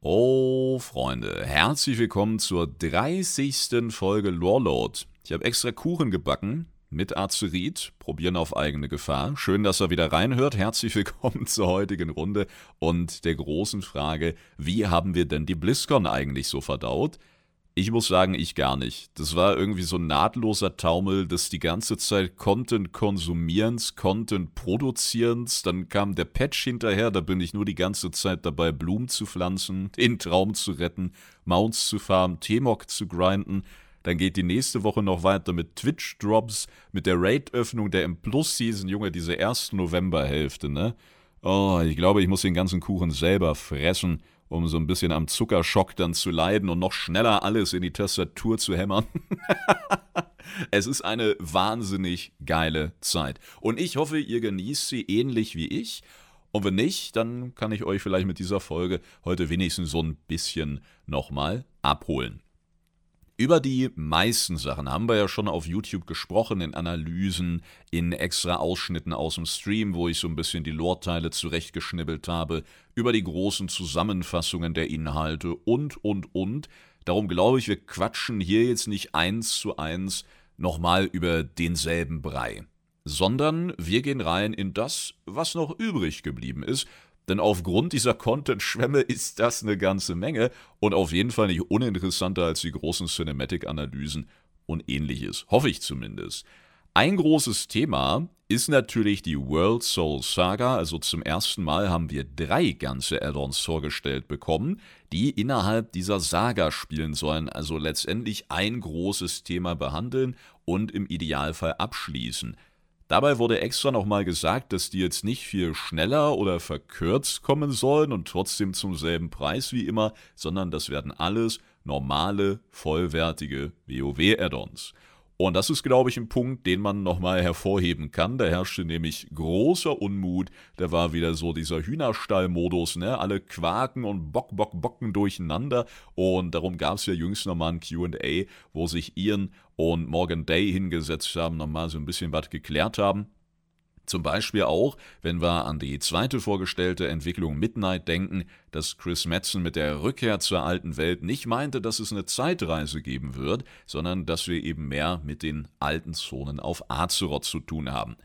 Oh, Freunde, herzlich willkommen zur 30. Folge Lorelord. Ich habe extra Kuchen gebacken mit Azerit, probieren auf eigene Gefahr. Schön, dass ihr wieder reinhört. Herzlich willkommen zur heutigen Runde und der großen Frage, wie haben wir denn die BlizzCon eigentlich so verdaut? Ich muss sagen, ich gar nicht. Das war irgendwie so ein nahtloser Taumel des die ganze Zeit Content konsumierens, Content produzierens. Dann kam der Patch hinterher, da bin ich nur die ganze Zeit dabei, Blumen zu pflanzen, den Traum zu retten, Mounts zu farmen, T-Mog zu grinden. Dann geht die nächste Woche noch weiter mit Twitch-Drops, mit der Raid-Öffnung der M-Plus-Season, Junge, diese erste Novemberhälfte, ne? Oh, ich glaube, ich muss den ganzen Kuchen selber fressen um so ein bisschen am Zuckerschock dann zu leiden und noch schneller alles in die Tastatur zu hämmern. es ist eine wahnsinnig geile Zeit. Und ich hoffe, ihr genießt sie ähnlich wie ich. Und wenn nicht, dann kann ich euch vielleicht mit dieser Folge heute wenigstens so ein bisschen nochmal abholen. Über die meisten Sachen haben wir ja schon auf YouTube gesprochen, in Analysen, in extra Ausschnitten aus dem Stream, wo ich so ein bisschen die Lore-Teile zurechtgeschnibbelt habe, über die großen Zusammenfassungen der Inhalte und, und, und. Darum glaube ich, wir quatschen hier jetzt nicht eins zu eins nochmal über denselben Brei, sondern wir gehen rein in das, was noch übrig geblieben ist denn aufgrund dieser Content-Schwämme ist das eine ganze Menge und auf jeden Fall nicht uninteressanter als die großen Cinematic-Analysen und ähnliches. Hoffe ich zumindest. Ein großes Thema ist natürlich die World Soul Saga. Also zum ersten Mal haben wir drei ganze Add-ons vorgestellt bekommen, die innerhalb dieser Saga spielen sollen. Also letztendlich ein großes Thema behandeln und im Idealfall abschließen. Dabei wurde extra nochmal gesagt, dass die jetzt nicht viel schneller oder verkürzt kommen sollen und trotzdem zum selben Preis wie immer, sondern das werden alles normale, vollwertige WoW-Add-ons. Und das ist, glaube ich, ein Punkt, den man nochmal hervorheben kann. Da herrschte nämlich großer Unmut. Da war wieder so dieser Hühnerstall-Modus, ne? Alle quaken und bock, bock, bocken durcheinander. Und darum gab es ja jüngst nochmal ein QA, wo sich Ian und Morgan Day hingesetzt haben, nochmal so ein bisschen was geklärt haben. Zum Beispiel auch, wenn wir an die zweite vorgestellte Entwicklung Midnight denken, dass Chris Metzen mit der Rückkehr zur alten Welt nicht meinte, dass es eine Zeitreise geben wird, sondern dass wir eben mehr mit den alten Zonen auf Azeroth zu tun haben.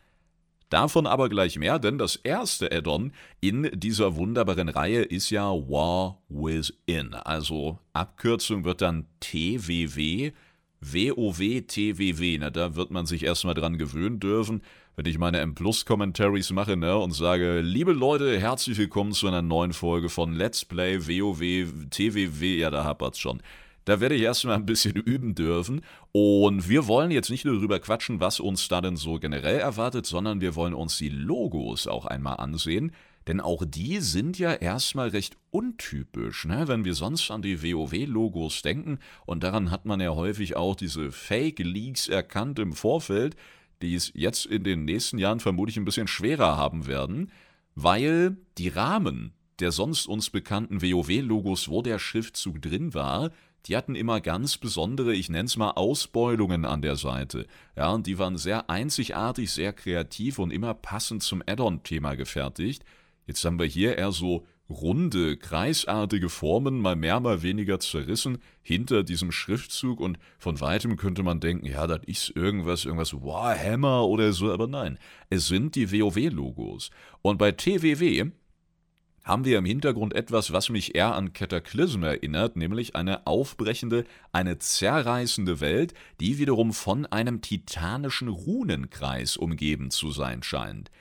Davon aber gleich mehr, denn das erste Add-on in dieser wunderbaren Reihe ist ja War Within. Also Abkürzung wird dann TWW, WoW, TWW. Na, da wird man sich erstmal dran gewöhnen dürfen wenn ich meine M-Plus-Commentaries mache ne, und sage, liebe Leute, herzlich willkommen zu einer neuen Folge von Let's Play WoW, TWW, ja, da hapert's schon. Da werde ich erstmal ein bisschen üben dürfen. Und wir wollen jetzt nicht nur darüber quatschen, was uns da denn so generell erwartet, sondern wir wollen uns die Logos auch einmal ansehen. Denn auch die sind ja erstmal recht untypisch, ne? wenn wir sonst an die WoW-Logos denken. Und daran hat man ja häufig auch diese Fake-Leaks erkannt im Vorfeld die es jetzt in den nächsten Jahren vermutlich ein bisschen schwerer haben werden, weil die Rahmen der sonst uns bekannten WoW-Logos, wo der Schriftzug drin war, die hatten immer ganz besondere, ich nenne es mal Ausbeulungen an der Seite. Ja, und die waren sehr einzigartig, sehr kreativ und immer passend zum Add-on-Thema gefertigt. Jetzt haben wir hier eher so runde, kreisartige Formen, mal mehr, mal weniger zerrissen, hinter diesem Schriftzug und von weitem könnte man denken, ja, das ist irgendwas, irgendwas Warhammer oder so, aber nein, es sind die WoW-Logos. Und bei TWW haben wir im Hintergrund etwas, was mich eher an Cataclysm erinnert, nämlich eine aufbrechende, eine zerreißende Welt, die wiederum von einem titanischen Runenkreis umgeben zu sein scheint.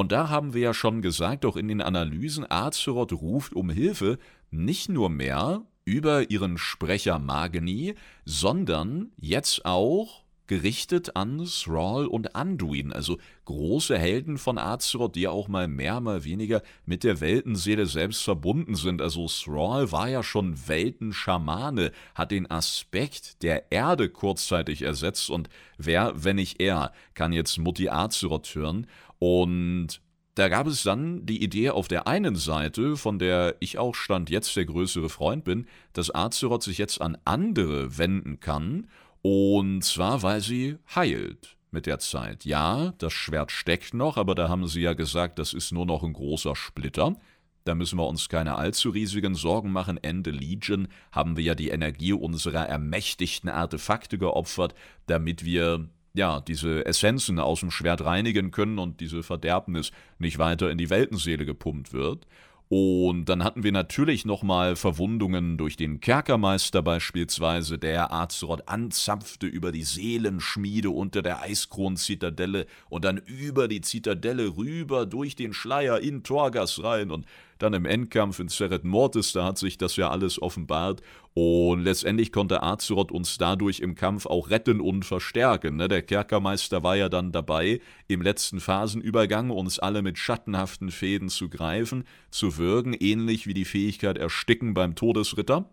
Und da haben wir ja schon gesagt, auch in den Analysen, Azeroth ruft um Hilfe nicht nur mehr über ihren Sprecher Magni, sondern jetzt auch gerichtet an Thrall und Anduin, also große Helden von Azeroth, die ja auch mal mehr, mal weniger mit der Weltenseele selbst verbunden sind. Also Thrall war ja schon Weltenschamane, hat den Aspekt der Erde kurzzeitig ersetzt und wer, wenn nicht er, kann jetzt Mutti Azeroth hören und da gab es dann die Idee auf der einen Seite, von der ich auch Stand jetzt der größere Freund bin, dass Azeroth sich jetzt an andere wenden kann, und zwar weil sie heilt mit der Zeit. Ja, das Schwert steckt noch, aber da haben sie ja gesagt, das ist nur noch ein großer Splitter. Da müssen wir uns keine allzu riesigen Sorgen machen. Ende Legion haben wir ja die Energie unserer ermächtigten Artefakte geopfert, damit wir ja, diese Essenzen aus dem Schwert reinigen können und diese Verderbnis nicht weiter in die Weltenseele gepumpt wird. Und dann hatten wir natürlich nochmal Verwundungen durch den Kerkermeister beispielsweise, der Azeroth anzapfte über die Seelenschmiede unter der Eiskron-Zitadelle und dann über die Zitadelle rüber durch den Schleier in Torgas rein und dann im Endkampf in Seret Mortis, da hat sich das ja alles offenbart. Und letztendlich konnte Azeroth uns dadurch im Kampf auch retten und verstärken. Ne? Der Kerkermeister war ja dann dabei, im letzten Phasenübergang uns alle mit schattenhaften Fäden zu greifen, zu würgen, ähnlich wie die Fähigkeit Ersticken beim Todesritter.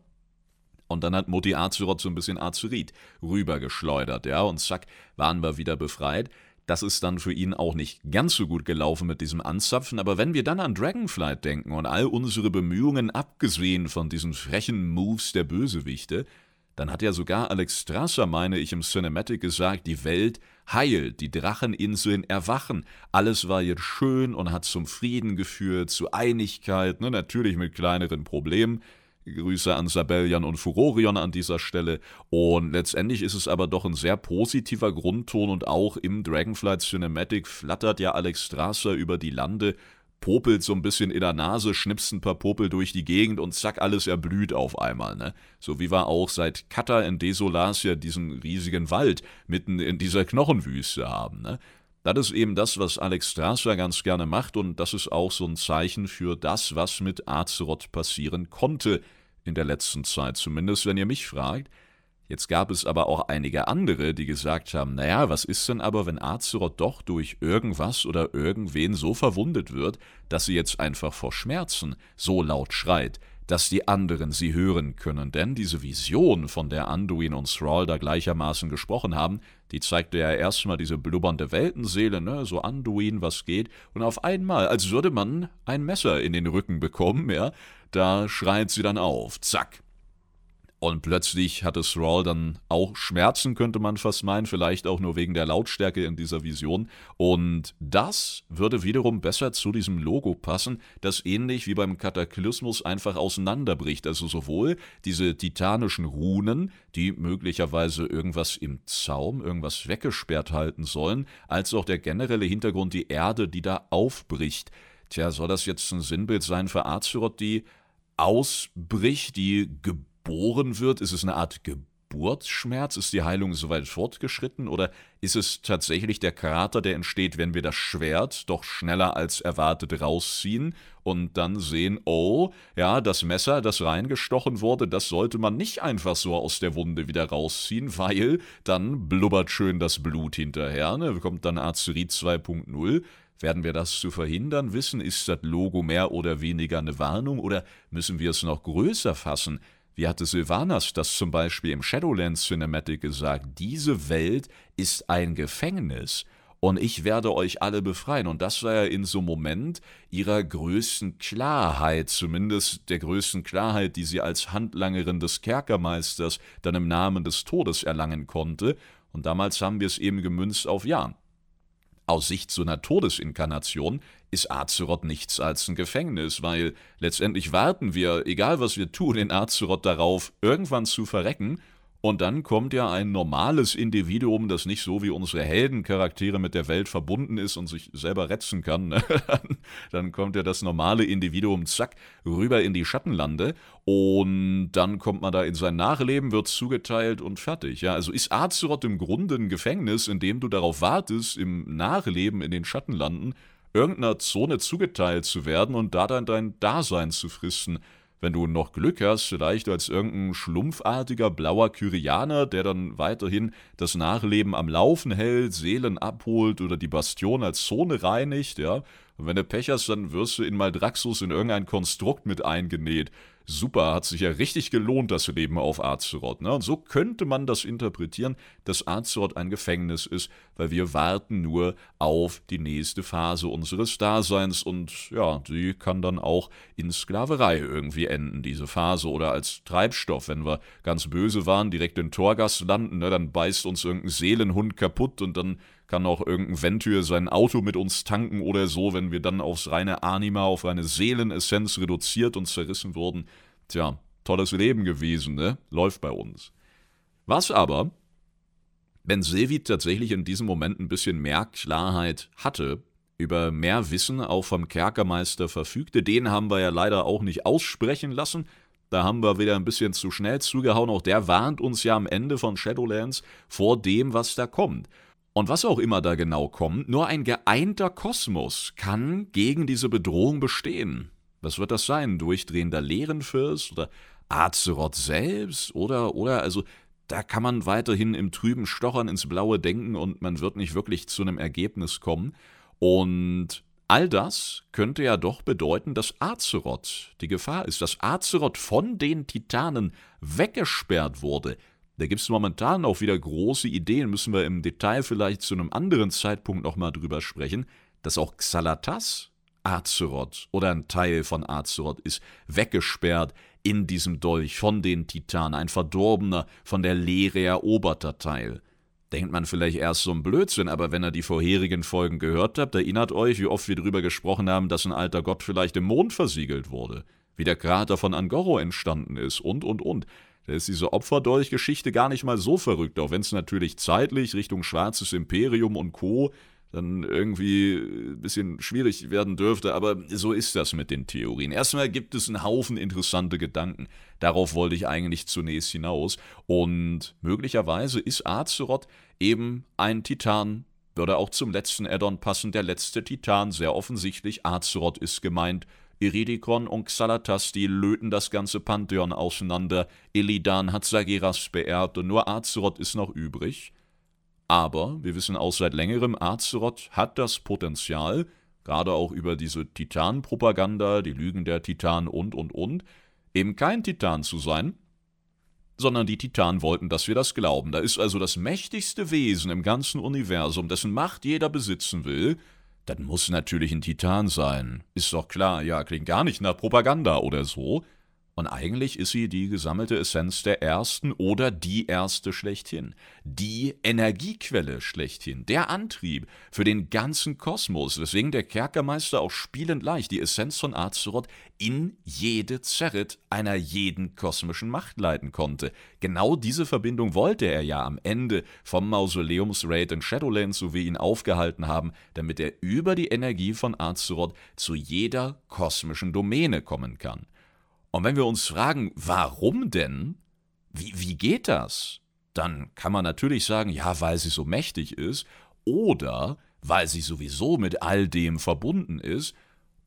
Und dann hat Mutti Azeroth so ein bisschen Azerit rübergeschleudert, ja, und zack, waren wir wieder befreit. Das ist dann für ihn auch nicht ganz so gut gelaufen mit diesem Anzapfen, aber wenn wir dann an Dragonflight denken und all unsere Bemühungen, abgesehen von diesen frechen Moves der Bösewichte, dann hat ja sogar Alex Strasser, meine ich, im Cinematic gesagt, die Welt heilt, die Dracheninseln erwachen. Alles war jetzt schön und hat zum Frieden geführt, zu Einigkeit, ne, natürlich mit kleineren Problemen. Grüße an Sabellian und Furorion an dieser Stelle. Und letztendlich ist es aber doch ein sehr positiver Grundton und auch im Dragonflight Cinematic flattert ja Alex Strasser über die Lande, popelt so ein bisschen in der Nase, schnipst ein paar Popel durch die Gegend und zack, alles erblüht auf einmal. Ne? So wie wir auch seit Kata in Desolasia diesen riesigen Wald mitten in dieser Knochenwüste haben. Ne? Das ist eben das, was Alex Strasser ganz gerne macht und das ist auch so ein Zeichen für das, was mit Azeroth passieren konnte in der letzten Zeit, zumindest wenn ihr mich fragt. Jetzt gab es aber auch einige andere, die gesagt haben, naja, was ist denn aber, wenn Azeroth doch durch irgendwas oder irgendwen so verwundet wird, dass sie jetzt einfach vor Schmerzen so laut schreit, dass die anderen sie hören können. Denn diese Vision, von der Anduin und Thrall da gleichermaßen gesprochen haben, die zeigte ja erstmal diese blubbernde Weltenseele, ne, so Anduin, was geht, und auf einmal, als würde man ein Messer in den Rücken bekommen, ja, da schreit sie dann auf, zack, und plötzlich hatte Thrall dann auch Schmerzen, könnte man fast meinen, vielleicht auch nur wegen der Lautstärke in dieser Vision. Und das würde wiederum besser zu diesem Logo passen, das ähnlich wie beim Kataklysmus einfach auseinanderbricht. Also sowohl diese titanischen Runen, die möglicherweise irgendwas im Zaum, irgendwas weggesperrt halten sollen, als auch der generelle Hintergrund, die Erde, die da aufbricht. Tja, soll das jetzt ein Sinnbild sein für Azeroth, die ausbricht, die geboren geboren wird? Ist es eine Art Geburtsschmerz? Ist die Heilung soweit fortgeschritten? Oder ist es tatsächlich der Krater, der entsteht, wenn wir das Schwert doch schneller als erwartet rausziehen und dann sehen, oh, ja, das Messer, das reingestochen wurde, das sollte man nicht einfach so aus der Wunde wieder rausziehen, weil dann blubbert schön das Blut hinterher, ne? Kommt dann Azerit 2.0. Werden wir das zu verhindern wissen? Ist das Logo mehr oder weniger eine Warnung oder müssen wir es noch größer fassen? Wie hatte Sylvanas das zum Beispiel im Shadowlands Cinematic gesagt? Diese Welt ist ein Gefängnis und ich werde euch alle befreien. Und das war ja in so einem Moment ihrer größten Klarheit, zumindest der größten Klarheit, die sie als Handlangerin des Kerkermeisters dann im Namen des Todes erlangen konnte. Und damals haben wir es eben gemünzt auf Ja. Aus Sicht so einer Todesinkarnation ist Azeroth nichts als ein Gefängnis, weil letztendlich warten wir, egal was wir tun, in Azeroth darauf, irgendwann zu verrecken und dann kommt ja ein normales Individuum, das nicht so wie unsere Heldencharaktere mit der Welt verbunden ist und sich selber retzen kann. Ne? dann kommt ja das normale Individuum, zack, rüber in die Schattenlande und dann kommt man da in sein Nachleben, wird zugeteilt und fertig. Ja, also ist Azeroth im Grunde ein Gefängnis, in dem du darauf wartest, im Nachleben in den Schattenlanden irgendeiner Zone zugeteilt zu werden und da dann dein Dasein zu fristen wenn du noch Glück hast, vielleicht als irgendein schlumpfartiger blauer Kyrianer, der dann weiterhin das Nachleben am Laufen hält, Seelen abholt oder die Bastion als Zone reinigt, ja. Und wenn du Pech hast, dann wirst du in Maldraxus in irgendein Konstrukt mit eingenäht super, hat sich ja richtig gelohnt, das Leben auf Azeroth. Ne? Und so könnte man das interpretieren, dass Azeroth ein Gefängnis ist, weil wir warten nur auf die nächste Phase unseres Daseins und ja, die kann dann auch in Sklaverei irgendwie enden, diese Phase, oder als Treibstoff, wenn wir ganz böse waren, direkt in Torgas landen, ne? dann beißt uns irgendein Seelenhund kaputt und dann kann auch irgendein Ventur sein Auto mit uns tanken oder so, wenn wir dann aufs reine Anima, auf reine Seelenessenz reduziert und zerrissen wurden. Tja, tolles Leben gewesen, ne? Läuft bei uns. Was aber, wenn Sevid tatsächlich in diesem Moment ein bisschen mehr Klarheit hatte, über mehr Wissen auch vom Kerkermeister verfügte, den haben wir ja leider auch nicht aussprechen lassen, da haben wir wieder ein bisschen zu schnell zugehauen. Auch der warnt uns ja am Ende von Shadowlands vor dem, was da kommt. Und was auch immer da genau kommt, nur ein geeinter Kosmos kann gegen diese Bedrohung bestehen. Was wird das sein? Durchdrehender Leerenfürst oder Azeroth selbst? Oder, oder, also, da kann man weiterhin im trüben Stochern ins Blaue denken und man wird nicht wirklich zu einem Ergebnis kommen. Und All das könnte ja doch bedeuten, dass Azeroth die Gefahr ist, dass Azeroth von den Titanen weggesperrt wurde. Da gibt es momentan auch wieder große Ideen, müssen wir im Detail vielleicht zu einem anderen Zeitpunkt nochmal drüber sprechen, dass auch Xalatas Azeroth oder ein Teil von Azeroth ist weggesperrt in diesem Dolch von den Titanen, ein verdorbener, von der Leere eroberter Teil. Denkt man vielleicht erst so ein Blödsinn, aber wenn ihr die vorherigen Folgen gehört habt, erinnert euch, wie oft wir darüber gesprochen haben, dass ein alter Gott vielleicht im Mond versiegelt wurde, wie der Krater von Angoro entstanden ist und, und, und. Da ist diese Opferdolch-Geschichte gar nicht mal so verrückt, auch wenn es natürlich zeitlich Richtung Schwarzes Imperium und Co dann irgendwie ein bisschen schwierig werden dürfte, aber so ist das mit den Theorien. Erstmal gibt es einen Haufen interessante Gedanken. Darauf wollte ich eigentlich zunächst hinaus. Und möglicherweise ist Azeroth eben ein Titan. Würde auch zum letzten Addon passen, der letzte Titan, sehr offensichtlich. Azeroth ist gemeint. Iridikon und Xalatas, die löten das ganze Pantheon auseinander. Illidan hat Sageras beerbt und nur Azeroth ist noch übrig. Aber wir wissen auch seit längerem, Azeroth hat das Potenzial, gerade auch über diese Titan-Propaganda, die Lügen der Titan und, und, und, eben kein Titan zu sein, sondern die Titanen wollten, dass wir das glauben. Da ist also das mächtigste Wesen im ganzen Universum, dessen Macht jeder besitzen will, dann muss natürlich ein Titan sein. Ist doch klar, ja, klingt gar nicht nach Propaganda oder so. Und eigentlich ist sie die gesammelte Essenz der ersten oder die erste schlechthin. Die Energiequelle schlechthin. Der Antrieb für den ganzen Kosmos, weswegen der Kerkermeister auch spielend leicht die Essenz von Azeroth in jede Zerrit einer jeden kosmischen Macht leiten konnte. Genau diese Verbindung wollte er ja am Ende vom Mausoleumsraid in Shadowlands, so wie ihn aufgehalten haben, damit er über die Energie von Azeroth zu jeder kosmischen Domäne kommen kann. Und wenn wir uns fragen, warum denn? Wie, wie geht das? Dann kann man natürlich sagen, ja, weil sie so mächtig ist, oder weil sie sowieso mit all dem verbunden ist,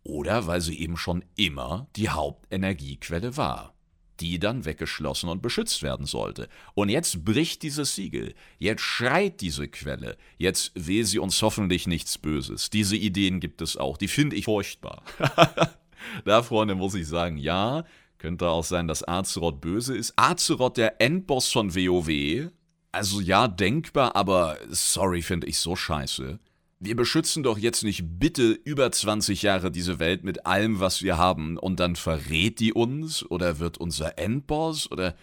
oder weil sie eben schon immer die Hauptenergiequelle war, die dann weggeschlossen und beschützt werden sollte. Und jetzt bricht dieses Siegel, jetzt schreit diese Quelle, jetzt will sie uns hoffentlich nichts Böses. Diese Ideen gibt es auch, die finde ich furchtbar. da, Freunde, muss ich sagen, ja, könnte auch sein, dass Azeroth böse ist. Azeroth, der Endboss von WoW. Also ja, denkbar, aber sorry, finde ich so scheiße. Wir beschützen doch jetzt nicht bitte über 20 Jahre diese Welt mit allem, was wir haben, und dann verrät die uns oder wird unser Endboss oder.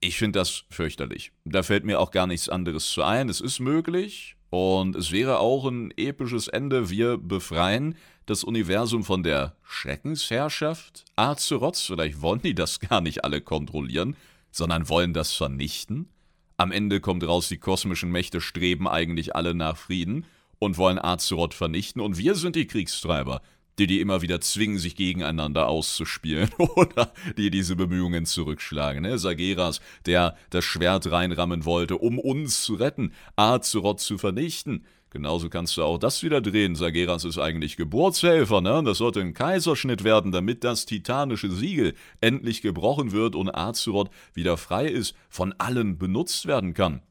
Ich finde das fürchterlich. Da fällt mir auch gar nichts anderes zu ein. Es ist möglich und es wäre auch ein episches Ende. Wir befreien das Universum von der Schreckensherrschaft Azeroths, vielleicht wollen die das gar nicht alle kontrollieren, sondern wollen das vernichten. Am Ende kommt raus, die kosmischen Mächte streben eigentlich alle nach Frieden und wollen Azeroth vernichten und wir sind die Kriegstreiber, die die immer wieder zwingen, sich gegeneinander auszuspielen oder die diese Bemühungen zurückschlagen. Ne? Sageras, der das Schwert reinrammen wollte, um uns zu retten, Azeroth zu vernichten. Genauso kannst du auch das wieder drehen. Sageras ist eigentlich Geburtshelfer, ne? Das sollte ein Kaiserschnitt werden, damit das titanische Siegel endlich gebrochen wird und Azeroth wieder frei ist, von allen benutzt werden kann.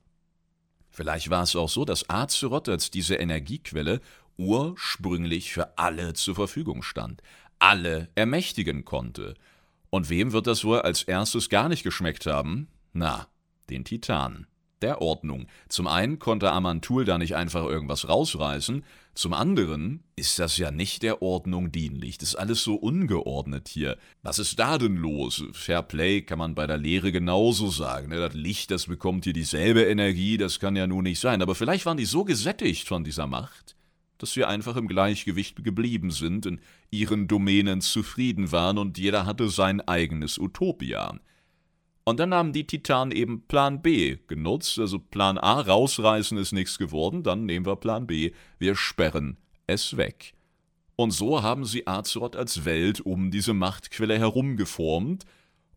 Vielleicht war es auch so, dass Azeroth als diese Energiequelle ursprünglich für alle zur Verfügung stand, alle ermächtigen konnte. Und wem wird das wohl als erstes gar nicht geschmeckt haben? Na, den Titanen. der Ordnung. Zum einen konnte Amantul da nicht einfach irgendwas rausreißen, zum anderen ist das ja nicht der Ordnung dienlich. Das ist alles so ungeordnet hier. Was ist da denn los? Fair Play kann man bei der Lehre genauso sagen. Ne? Das Licht, das bekommt hier dieselbe Energie, das kann ja nun nicht sein. Aber vielleicht waren die so gesättigt von dieser Macht, dass sie einfach im Gleichgewicht geblieben sind, in ihren Domänen zufrieden waren und jeder hatte sein eigenes Utopia. Und dann haben die Titanen eben Plan B genutzt. Also Plan A rausreißen ist nichts geworden, dann nehmen wir Plan B, wir sperren es weg. Und so haben sie Azeroth als Welt um diese Machtquelle herum geformt.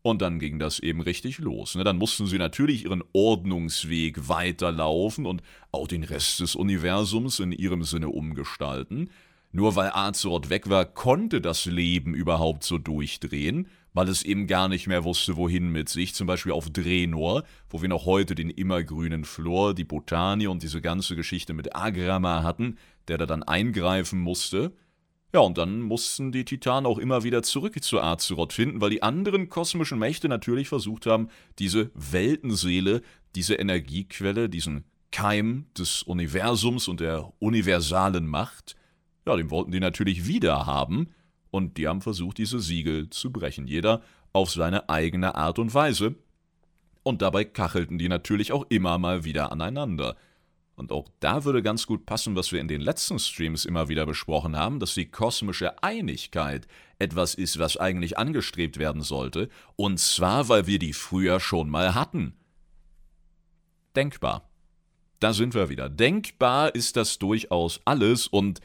Und dann ging das eben richtig los. Ne? Dann mussten sie natürlich ihren Ordnungsweg weiterlaufen und auch den Rest des Universums in ihrem Sinne umgestalten. Nur weil Azeroth weg war, konnte das Leben überhaupt so durchdrehen weil es eben gar nicht mehr wusste, wohin mit sich. Zum Beispiel auf Drenor, wo wir noch heute den immergrünen Flor, die Botanie und diese ganze Geschichte mit Agrama hatten, der da dann eingreifen musste. Ja, und dann mussten die Titanen auch immer wieder zurück zu Azeroth finden, weil die anderen kosmischen Mächte natürlich versucht haben, diese Weltenseele, diese Energiequelle, diesen Keim des Universums und der universalen Macht, ja, den wollten die natürlich wieder haben, und die haben versucht, diese Siegel zu brechen, jeder auf seine eigene Art und Weise. Und dabei kachelten die natürlich auch immer mal wieder aneinander. Und auch da würde ganz gut passen, was wir in den letzten Streams immer wieder besprochen haben, dass die kosmische Einigkeit etwas ist, was eigentlich angestrebt werden sollte, und zwar, weil wir die früher schon mal hatten. Denkbar. Da sind wir wieder. Denkbar ist das durchaus alles und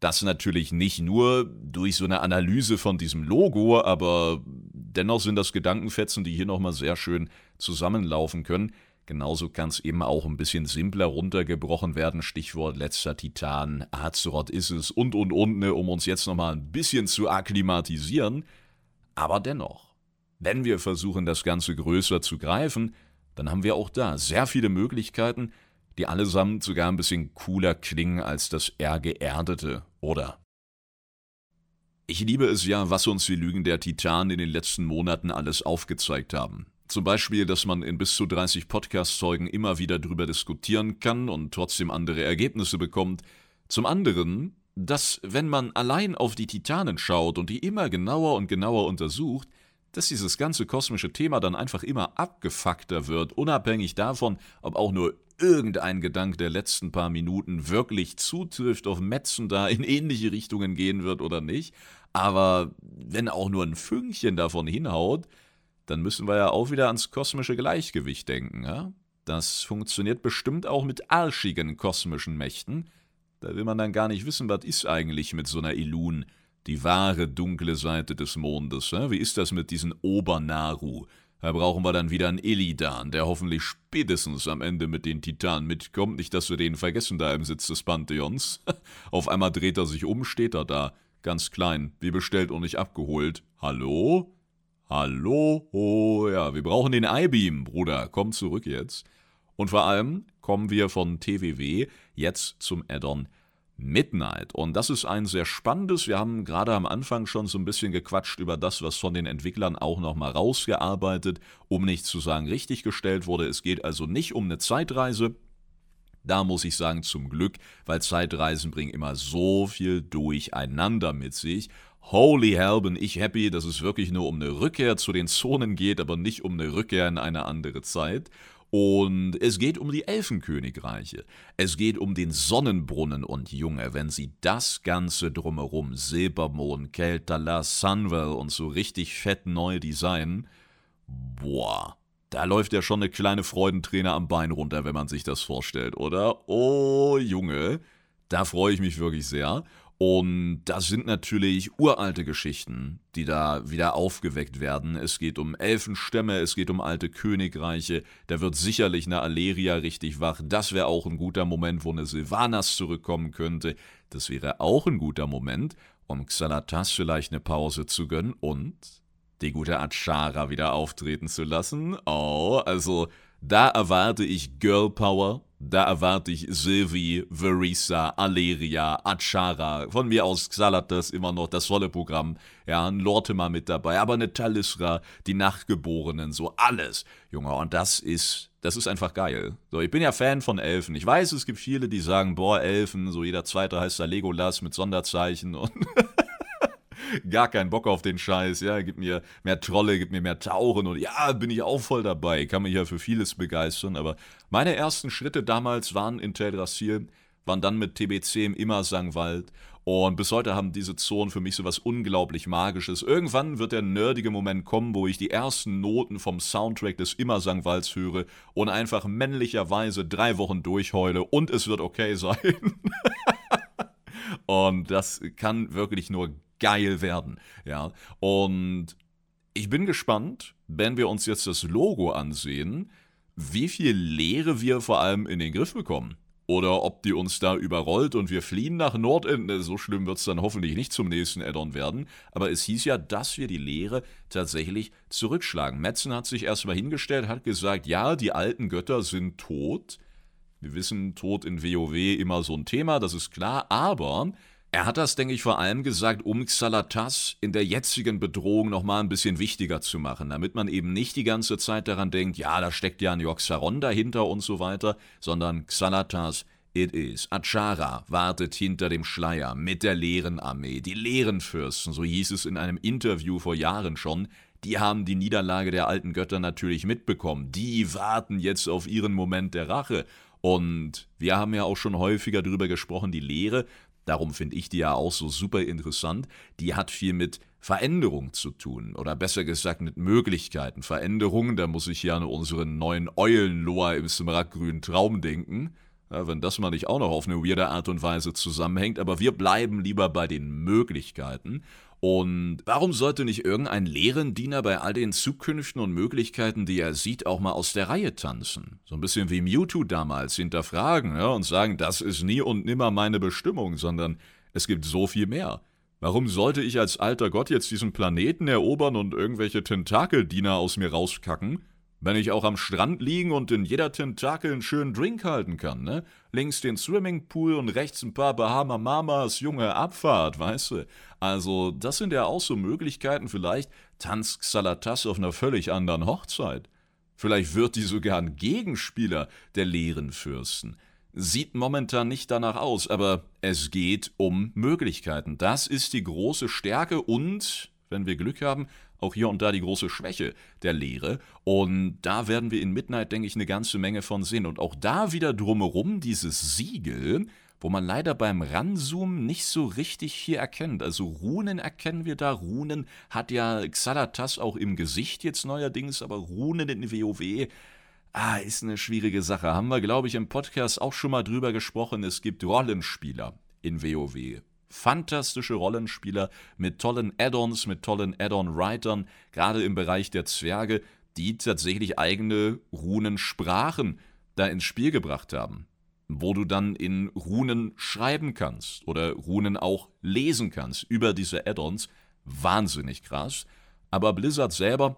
das natürlich nicht nur durch so eine Analyse von diesem Logo, aber dennoch sind das Gedankenfetzen, die hier nochmal sehr schön zusammenlaufen können. Genauso kann es eben auch ein bisschen simpler runtergebrochen werden. Stichwort letzter Titan, Azeroth ist es und und und, ne, um uns jetzt nochmal ein bisschen zu akklimatisieren. Aber dennoch, wenn wir versuchen, das Ganze größer zu greifen, dann haben wir auch da sehr viele Möglichkeiten, die allesamt sogar ein bisschen cooler klingen als das eher geerdete, oder? Ich liebe es ja, was uns die Lügen der Titanen in den letzten Monaten alles aufgezeigt haben. Zum Beispiel, dass man in bis zu 30 Podcast-Zeugen immer wieder darüber diskutieren kann und trotzdem andere Ergebnisse bekommt. Zum anderen, dass, wenn man allein auf die Titanen schaut und die immer genauer und genauer untersucht, dass dieses ganze kosmische Thema dann einfach immer abgefuckter wird, unabhängig davon, ob auch nur irgendein Gedanke der letzten paar Minuten wirklich zutrifft, auf Metzen da in ähnliche Richtungen gehen wird oder nicht. Aber wenn auch nur ein Fünkchen davon hinhaut, dann müssen wir ja auch wieder ans kosmische Gleichgewicht denken. Ja? Das funktioniert bestimmt auch mit arschigen kosmischen Mächten. Da will man dann gar nicht wissen, was ist eigentlich mit so einer Ilun, die wahre dunkle Seite des Mondes. Ja? Wie ist das mit diesen Obernaru? Da brauchen wir dann wieder einen Illidan, der hoffentlich spätestens am Ende mit den Titanen mitkommt. Nicht, dass wir den vergessen da im Sitz des Pantheons. Auf einmal dreht er sich um, steht er da. Ganz klein, wie bestellt und nicht abgeholt. Hallo? Hallo? Ja, wir brauchen den I-Beam, Bruder. Komm zurück jetzt. Und vor allem kommen wir von TWW jetzt zum Addon Midnight. Und das ist ein sehr spannendes. Wir haben gerade am Anfang schon so ein bisschen gequatscht über das, was von den Entwicklern auch nochmal rausgearbeitet, um nicht zu sagen richtig gestellt wurde. Es geht also nicht um eine Zeitreise. Da muss ich sagen, zum Glück, weil Zeitreisen bringen immer so viel durcheinander mit sich. Holy hell, bin ich happy, dass es wirklich nur um eine Rückkehr zu den Zonen geht, aber nicht um eine Rückkehr in eine andere Zeit. Und es geht um die Elfenkönigreiche. Es geht um den Sonnenbrunnen und Junge, wenn sie das Ganze drumherum, Silbermond, Keltala, Sunwell und so richtig fett neu designen, boah, da läuft ja schon eine kleine Freudenträne am Bein runter, wenn man sich das vorstellt, oder? Oh, Junge, da freue ich mich wirklich sehr. Und das sind natürlich uralte Geschichten, die da wieder aufgeweckt werden. Es geht um Elfenstämme, es geht um alte Königreiche. Da wird sicherlich eine Aleria richtig wach. Das wäre auch ein guter Moment, wo eine Sylvanas zurückkommen könnte. Das wäre auch ein guter Moment, um Xalatas vielleicht eine Pause zu gönnen und die gute Achara wieder auftreten zu lassen. Oh, also Da erwarte ich Girl Power, da erwarte ich Sylvie, Verisa, Aleria, Achara, von mir aus Xalatas immer noch das volle Programm. Ja, ein Lortimer mit dabei, aber eine Talisra, die Nachtgeborenen, so alles. Junge, und das ist, das ist einfach geil. So, ich bin ja Fan von Elfen. Ich weiß, es gibt viele, die sagen, boah, Elfen, so jeder zweite heißt da Legolas mit Sonderzeichen und gar keinen Bock auf den Scheiß, ja, gib mir mehr Trolle, gib mir mehr Tauchen und ja, bin ich auch voll dabei, kann mich ja für vieles begeistern, aber meine ersten Schritte damals waren in Teldrassil, waren dann mit TBC im Immersangwald und bis heute haben diese Zonen für mich so was unglaublich Magisches. Irgendwann wird der nerdige Moment kommen, wo ich die ersten Noten vom Soundtrack des Immersangwalds höre und einfach männlicherweise drei Wochen durchheule und es wird okay sein. und das kann wirklich nur geil werden. Ja, und ich bin gespannt, wenn wir uns jetzt das Logo ansehen, wie viel Leere wir vor allem in den Griff bekommen. Oder ob die uns da überrollt und wir fliehen nach Nordende. So schlimm wird es dann hoffentlich nicht zum nächsten Addon werden. Aber es hieß ja, dass wir die Leere tatsächlich zurückschlagen. Metzen hat sich erstmal hingestellt, hat gesagt, ja, die alten Götter sind tot. Wir wissen, Tod in WoW immer so ein Thema, das ist klar. Aber er hat das, denke ich, vor allem gesagt, um Xalatas in der jetzigen Bedrohung nochmal ein bisschen wichtiger zu machen, damit man eben nicht die ganze Zeit daran denkt, ja, da steckt ja ein Yoxaron dahinter und so weiter, sondern Xalatas It is. Achara wartet hinter dem Schleier mit der leeren Armee. Die leeren Fürsten, so hieß es in einem Interview vor Jahren schon, die haben die Niederlage der alten Götter natürlich mitbekommen. Die warten jetzt auf ihren Moment der Rache. Und wir haben ja auch schon häufiger darüber gesprochen, die Lehre darum finde ich die ja auch so super interessant, die hat viel mit Veränderung zu tun oder besser gesagt mit Möglichkeiten. Veränderungen, da muss ich ja an unseren neuen Eulenloa im smaragdgrünen Traum denken. Ja, wenn das mal nicht auch noch auf eine weirde Art und Weise zusammenhängt, aber wir bleiben lieber bei den Möglichkeiten und warum sollte nicht irgendein Lehrendiener bei all den Zukünften und Möglichkeiten, die er sieht, auch mal aus der Reihe tanzen? So ein bisschen wie Mewtwo damals hinterfragen ja, und sagen, das ist nie und nimmer meine Bestimmung, sondern es gibt so viel mehr. Warum sollte ich als alter Gott jetzt diesen Planeten erobern und irgendwelche Tentakeldiener aus mir rauskacken? Wenn ich auch am Strand liegen und in jeder Tentakel einen schönen Drink halten kann, ne? Links den Swimmingpool und rechts ein paar Bahama Mamas junge Abfahrt, weißt du? Also, das sind ja auch so Möglichkeiten, vielleicht tanzt Xalatas auf einer völlig anderen Hochzeit. Vielleicht wird die sogar ein Gegenspieler der leeren Fürsten. Sieht momentan nicht danach aus, aber es geht um Möglichkeiten. Das ist die große Stärke und, wenn wir Glück haben, auch hier und da die große Schwäche der Lehre. Und da werden wir in Midnight, denke ich, eine ganze Menge von sehen. Und auch da wieder drumherum dieses Siegel, wo man leider beim Ranzoomen nicht so richtig hier erkennt. Also Runen erkennen wir da. Runen hat ja Xalatas auch im Gesicht jetzt neuerdings, aber Runen in WoW Ah, ist eine schwierige Sache. Haben wir, glaube ich, im Podcast auch schon mal drüber gesprochen. Es gibt Rollenspieler in WoW fantastische Rollenspieler mit tollen Add-ons, mit tollen Add-on-Writern, gerade im Bereich der Zwerge, die tatsächlich eigene Runensprachen da ins Spiel gebracht haben, wo du dann in Runen schreiben kannst oder Runen auch lesen kannst über diese Add-ons. Wahnsinnig krass. Aber Blizzard selber,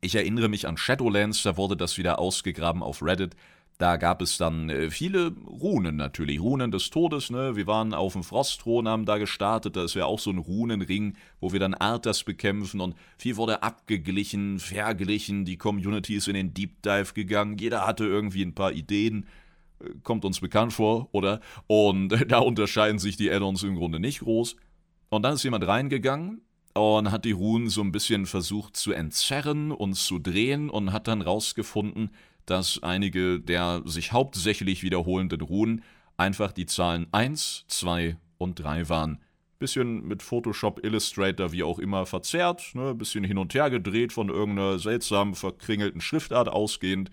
ich erinnere mich an Shadowlands, da wurde das wieder ausgegraben auf Reddit. Da gab es dann äh, viele Runen natürlich, Runen des Todes. Ne? Wir waren auf dem Frostthron, haben da gestartet. Da ist ja auch so ein Runenring, wo wir dann Arthas bekämpfen und viel wurde abgeglichen, verglichen. Die Community ist in den Deep Dive gegangen. Jeder hatte irgendwie ein paar Ideen. Äh, kommt uns bekannt vor, oder? Und da unterscheiden sich die Add-ons im Grunde nicht groß. Und dann ist jemand reingegangen und hat die Runen so ein bisschen versucht zu entzerren und zu drehen und hat dann rausgefunden, dass einige der sich hauptsächlich wiederholenden Runen einfach die Zahlen 1, 2 und 3 waren. Bisschen mit Photoshop, Illustrator, wie auch immer verzerrt, ne? bisschen hin und her gedreht von irgendeiner seltsamen, verkringelten Schriftart ausgehend.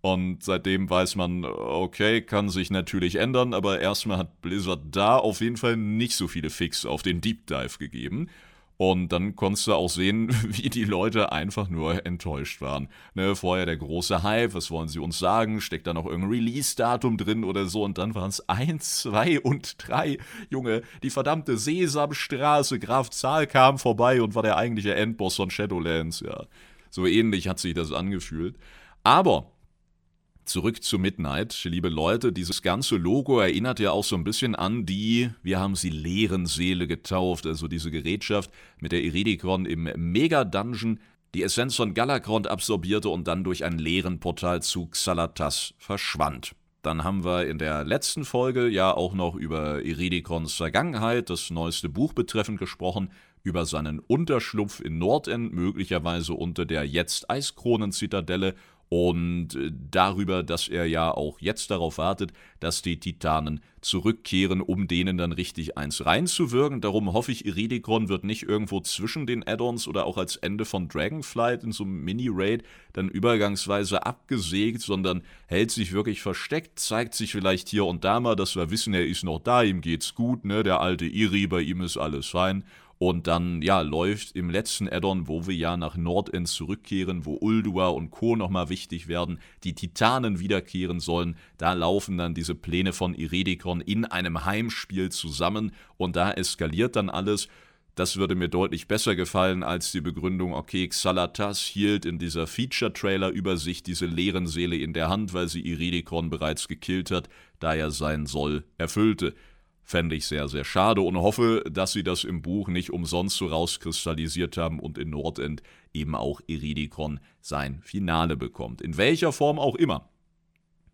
Und seitdem weiß man, okay, kann sich natürlich ändern, aber erstmal hat Blizzard da auf jeden Fall nicht so viele Fix auf den Deep Dive gegeben. Und dann konntest du auch sehen, wie die Leute einfach nur enttäuscht waren. Ne, vorher der große Hype, was wollen sie uns sagen? Steckt da noch irgendein Release-Datum drin oder so? Und dann waren es 1, 2 und 3. Junge, die verdammte Sesamstraße, Graf Zahl kam vorbei und war der eigentliche Endboss von Shadowlands. Ja, so ähnlich hat sich das angefühlt. Aber Zurück zu Midnight, liebe Leute, dieses ganze Logo erinnert ja auch so ein bisschen an die, wir haben sie leeren Seele getauft, also diese Gerätschaft, mit der Iridikron im Mega-Dungeon die Essenz von Galakrond absorbierte und dann durch einen leeren Portal zu Xalatas verschwand. Dann haben wir in der letzten Folge ja auch noch über Iridikons Vergangenheit, das neueste Buch betreffend gesprochen, über seinen Unterschlupf in Nordend, möglicherweise unter der jetzt Eiskronen-Zitadelle und äh, darüber, dass er ja auch jetzt darauf wartet, dass die Titanen zurückkehren, um denen dann richtig eins reinzuwirken. Darum hoffe ich, Iridikron wird nicht irgendwo zwischen den Add-ons oder auch als Ende von Dragonflight in so einem Mini-Raid dann übergangsweise abgesägt, sondern hält sich wirklich versteckt, zeigt sich vielleicht hier und da mal, dass wir wissen, er ist noch da, ihm geht's gut, ne, der alte Iri, bei ihm ist alles fein und dann, ja, läuft im letzten Addon, wo wir ja nach Nordend zurückkehren, wo Uldua und Co. nochmal wichtig werden, die Titanen wiederkehren sollen, da laufen dann diese Pläne von Iredikon in einem Heimspiel zusammen und da eskaliert dann alles. Das würde mir deutlich besser gefallen als die Begründung, okay, Xalatas hielt in dieser Feature-Trailer-Übersicht diese leeren Seele in der Hand, weil sie Iridikon bereits gekillt hat, da er sein Soll erfüllte. Fände ich sehr, sehr schade und hoffe, dass sie das im Buch nicht umsonst so rauskristallisiert haben und in Nordend eben auch Iridikon sein Finale bekommt. In welcher Form auch immer.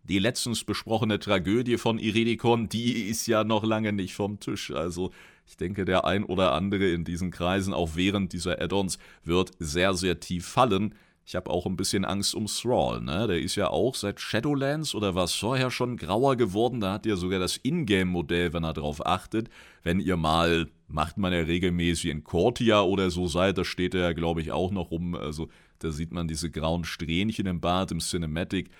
Die letztens besprochene Tragödie von Iridikon, die ist ja noch lange nicht vom Tisch. Also ich denke, der ein oder andere in diesen Kreisen, auch während dieser Add-ons, wird sehr, sehr tief fallen. Ich habe auch ein bisschen Angst um Thrall, ne? Der ist ja auch seit Shadowlands oder was vorher schon grauer geworden. Da hat er sogar das Ingame-Modell, wenn er darauf achtet. Wenn ihr mal, macht man ja regelmäßig in Cortia oder so seid, da steht er ja, glaube ich, auch noch rum. Also da sieht man diese grauen Strähnchen im Bart im Cinematic.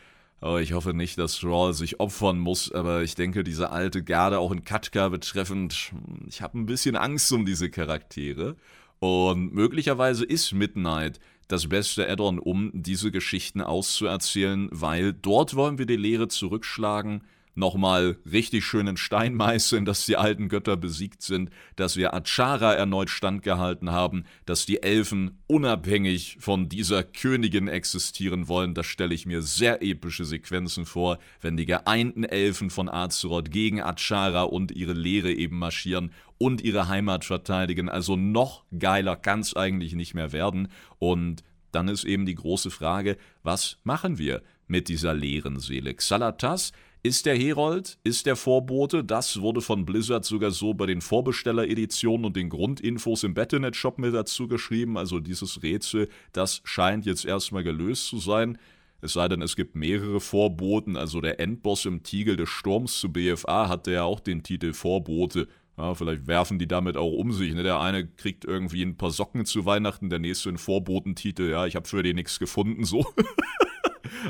Aber ich hoffe nicht, dass Thrall sich opfern muss. Aber ich denke, diese alte Garde auch in Katka betreffend, ich habe ein bisschen Angst um diese Charaktere. Und möglicherweise ist Midnight das beste Add-on, um diese Geschichten auszuerzählen, weil dort wollen wir die Lehre zurückschlagen, nochmal richtig schönen Stein meißeln, dass die alten Götter besiegt sind, dass wir Achara erneut standgehalten haben, dass die Elfen unabhängig von dieser Königin existieren wollen. Da stelle ich mir sehr epische Sequenzen vor, wenn die geeinten Elfen von Azeroth gegen Achara und ihre Lehre eben marschieren und ihre Heimat verteidigen. Also noch geiler kann es eigentlich nicht mehr werden. Und dann ist eben die große Frage, was machen wir mit dieser leeren Seele? Xalatas ist der Herold, ist der Vorbote, das wurde von Blizzard sogar so bei den Vorbestellereditionen und den Grundinfos im Battle.net-Shop mit dazu geschrieben. Also dieses Rätsel, das scheint jetzt erstmal gelöst zu sein. Es sei denn, es gibt mehrere Vorboten, also der Endboss im Tiegel des Sturms zu BFA hatte ja auch den Titel Vorbote. Ja, vielleicht werfen die damit auch um sich. Ne? Der eine kriegt irgendwie ein paar Socken zu Weihnachten, der nächste einen Vorbotentitel. Ja, ich habe für den nichts gefunden, so.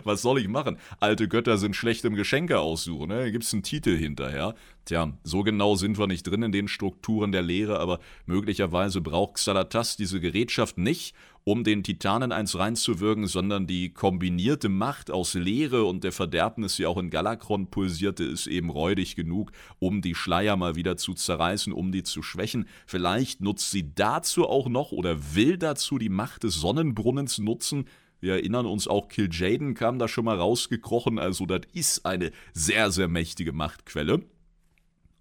Was soll ich machen? Alte Götter sind schlecht im Geschenke aussuchen. Ne? Gibt es einen Titel hinterher. Tja, so genau sind wir nicht drin in den Strukturen der Lehre, aber möglicherweise braucht Xalatas diese Gerätschaft nicht, um den Titanen eins reinzuwirken, sondern die kombinierte Macht aus Leere und der Verderbnis, die auch in Galakron pulsierte, ist eben räudig genug, um die Schleier mal wieder zu zerreißen, um die zu schwächen. Vielleicht nutzt sie dazu auch noch oder will dazu die Macht des Sonnenbrunnens nutzen, wir erinnern uns auch, Kill Jaden kam da schon mal rausgekrochen, also das ist eine sehr, sehr mächtige Machtquelle.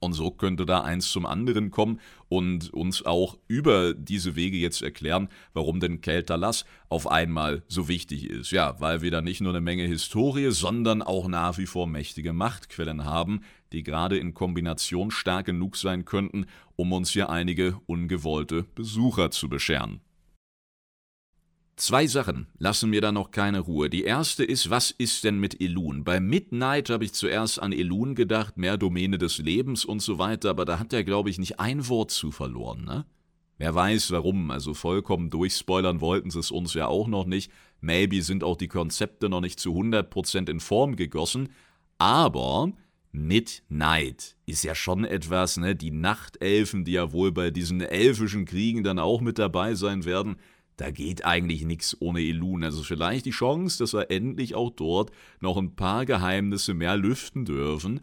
Und so könnte da eins zum anderen kommen und uns auch über diese Wege jetzt erklären, warum denn Keltalas auf einmal so wichtig ist. Ja, weil wir da nicht nur eine Menge Historie, sondern auch nach wie vor mächtige Machtquellen haben, die gerade in Kombination stark genug sein könnten, um uns hier einige ungewollte Besucher zu bescheren. Zwei Sachen lassen mir da noch keine Ruhe. Die erste ist, was ist denn mit Elun? Bei Midnight habe ich zuerst an Elun gedacht, mehr Domäne des Lebens und so weiter, aber da hat er, glaube ich, nicht ein Wort zu verloren, ne? Wer weiß warum, also vollkommen durchspoilern wollten sie es uns ja auch noch nicht. Maybe sind auch die Konzepte noch nicht zu 100% in Form gegossen, aber Midnight ist ja schon etwas, ne? Die Nachtelfen, die ja wohl bei diesen elfischen Kriegen dann auch mit dabei sein werden, da geht eigentlich nichts ohne Elun. Also vielleicht die Chance, dass wir endlich auch dort noch ein paar Geheimnisse mehr lüften dürfen.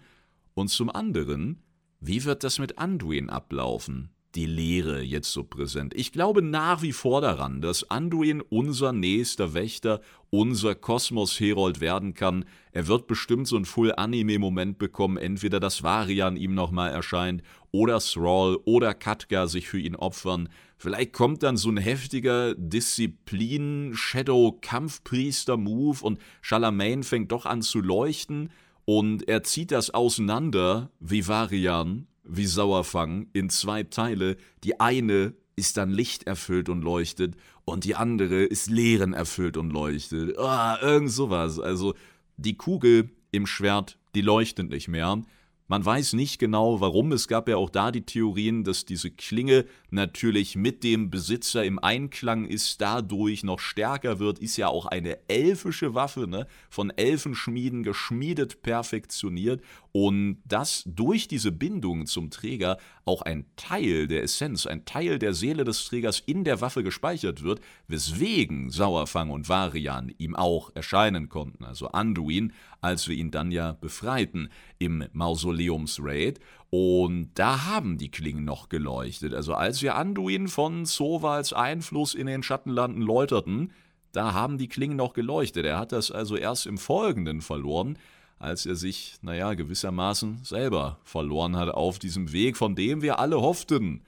Und zum anderen, wie wird das mit Anduin ablaufen? Die Leere jetzt so präsent. Ich glaube nach wie vor daran, dass Anduin unser nächster Wächter, unser Kosmos-Herold werden kann. Er wird bestimmt so einen Full-Anime-Moment bekommen, entweder dass Varian ihm nochmal erscheint oder Thrall oder Katka sich für ihn opfern. Vielleicht kommt dann so ein heftiger Disziplin-Shadow-Kampfpriester-Move und Charlemagne fängt doch an zu leuchten und er zieht das auseinander wie Varian wie Sauerfang in zwei Teile. Die eine ist dann lichterfüllt und leuchtet und die andere ist leeren erfüllt und leuchtet. Ah, irgend sowas. Also die Kugel im Schwert, die leuchtet nicht mehr. Man weiß nicht genau warum. Es gab ja auch da die Theorien, dass diese Klinge natürlich mit dem Besitzer im Einklang ist, dadurch noch stärker wird. Ist ja auch eine elfische Waffe, ne? von Elfenschmieden geschmiedet, perfektioniert. Und dass durch diese Bindung zum Träger auch ein Teil der Essenz, ein Teil der Seele des Trägers in der Waffe gespeichert wird, weswegen Sauerfang und Varian ihm auch erscheinen konnten, also Anduin, als wir ihn dann ja befreiten im Mausoleumsraid. Und da haben die Klingen noch geleuchtet. Also als wir Anduin von Sovals Einfluss in den Schattenlanden läuterten, da haben die Klingen noch geleuchtet. Er hat das also erst im Folgenden verloren als er sich, naja, gewissermaßen selber verloren hat auf diesem Weg, von dem wir alle hofften,